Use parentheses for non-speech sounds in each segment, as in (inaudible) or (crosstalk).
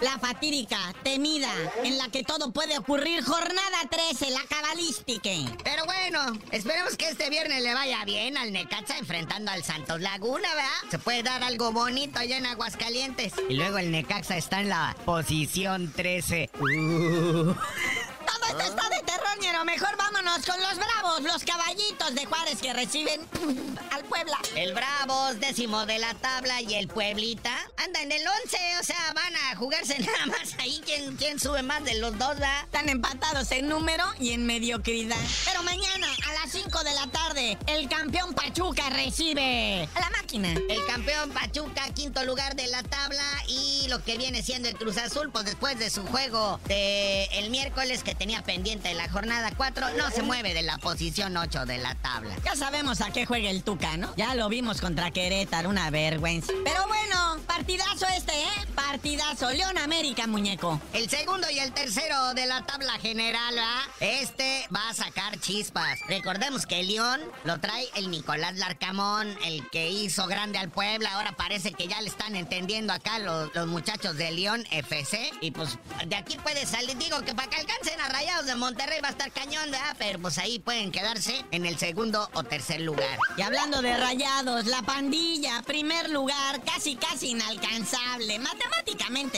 la fatídica, temida, en la que todo puede ocurrir, jornada 13, la cabalística. Pero bueno, esperemos que este viernes le vaya bien al Necaxa enfrentando al Santos Laguna, ¿verdad? Se puede dar algo bonito allá en Aguascalientes. Y luego el Necaxa está en la posición 13. Uh. (laughs) Todo esto está de Mejor vámonos con los bravos, los caballitos de Juárez que reciben (laughs) al Puebla. El Bravos, décimo de la tabla, y el Pueblita anda en el 11. O sea, van a jugarse (laughs) nada más ahí. ¿Quién, quién sube más de los dos, va? Están empatados en número y en mediocridad. Pero mañana, a las 5 de la tarde, el campeón Pachuca recibe a la máquina. El campeón Pachuca, quinto lugar de la tabla. Y lo que viene siendo el Cruz Azul, pues después de su juego de el miércoles que tenía pendiente la jornada 4, no se mueve de la posición 8 de la tabla. Ya sabemos a qué juega el Tuca, ¿no? Ya lo vimos contra Querétaro, una vergüenza. Pero bueno, partidazo este, ¿eh? Partidazo. León América, muñeco. El segundo y el tercero de la tabla general, ¿va? Este va a sacar chispas. Recordemos que el León lo trae el Nicolás Larcamón, el que hizo grande al Puebla. Ahora parece que ya le están entendiendo acá los, los muchachos de León FC. Y pues de aquí puede salir, digo que para que alcancen a Rayados de Monterrey va a estar cañón, ¿verdad? Pero pues ahí pueden quedarse en el segundo o tercer lugar. Y hablando de Rayados, la pandilla, primer lugar, casi casi inalcanzable. Matemáticamente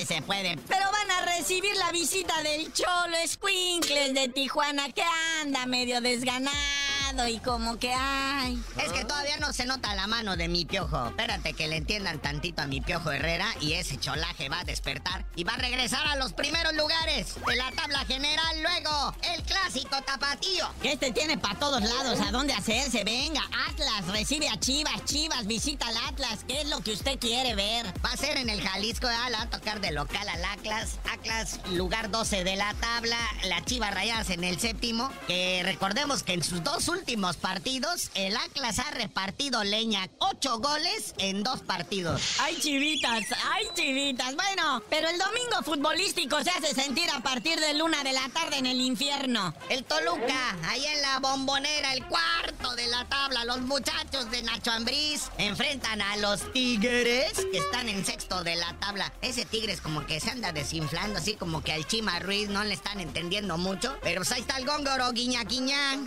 se puede. Pero van a recibir la visita del Cholo Squinkles de Tijuana que anda medio desganado y como que ay. Es que todavía no se nota la mano de mi piojo. Espérate que le entiendan tantito a mi piojo Herrera y ese cholaje va a despertar y va a regresar a los primeros lugares de la tabla general. Luego, el clásico tapatío. Que este tiene para todos lados a dónde hacerse. Venga, Atlas recibe a Chivas. Chivas visita al Atlas. ¿Qué es lo que usted quiere ver? Va a ser en el Jalisco, ¿eh? va a tocar de local al Atlas. Atlas, lugar 12 de la tabla. La Chivas Rayadas en el séptimo. Que recordemos que en sus dos últimos últimos partidos, el Atlas ha repartido leña. Ocho goles en dos partidos. ¡Ay, chivitas! ¡Ay, chivitas! Bueno, pero el domingo futbolístico se hace sentir a partir de luna de la tarde en el infierno. El Toluca, ahí en la bombonera, el cuarto de la tabla. Los muchachos de Nacho Ambriz enfrentan a los Tigres, que están en sexto de la tabla. Ese Tigres como que se anda desinflando, así como que al Chima Ruiz no le están entendiendo mucho. Pero pues ahí está el góngoro, guiña,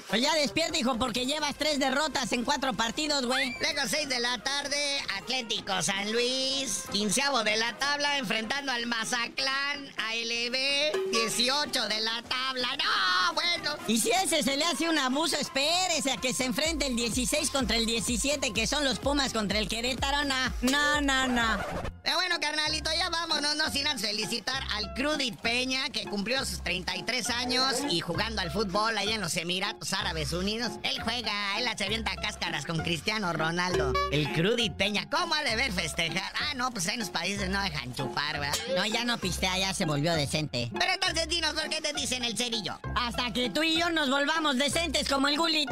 Pues ya despierta, hijo, porque llevas tres derrotas en cuatro partidos, güey. Luego, seis de la tarde, Atlético San Luis. Quinceavo de la tabla, enfrentando al Mazaclán, ALB. 18 de la tabla. ¡No, bueno! Y si ese se le hace un abuso, espérese a que se enfrente el 16 contra el 17, que son los Pumas contra el Querétaro. No, no, no, no. Pero bueno, carnalito, ya vámonos, no sin antes felicitar al Crudit Peña, que cumplió sus 33 años y jugando al fútbol allá en los Emiratos Árabes Unidos. Él juega, él se avienta cáscaras con Cristiano Ronaldo. El Crudit Peña, ¿cómo ha de ver festejar? Ah, no, pues en los países no dejan chupar, ¿verdad? No, ya no pistea, ya se volvió decente. Pero entonces dinos, ¿por qué te dicen el cerillo? Hasta que tú y yo nos volvamos decentes como el Gulit.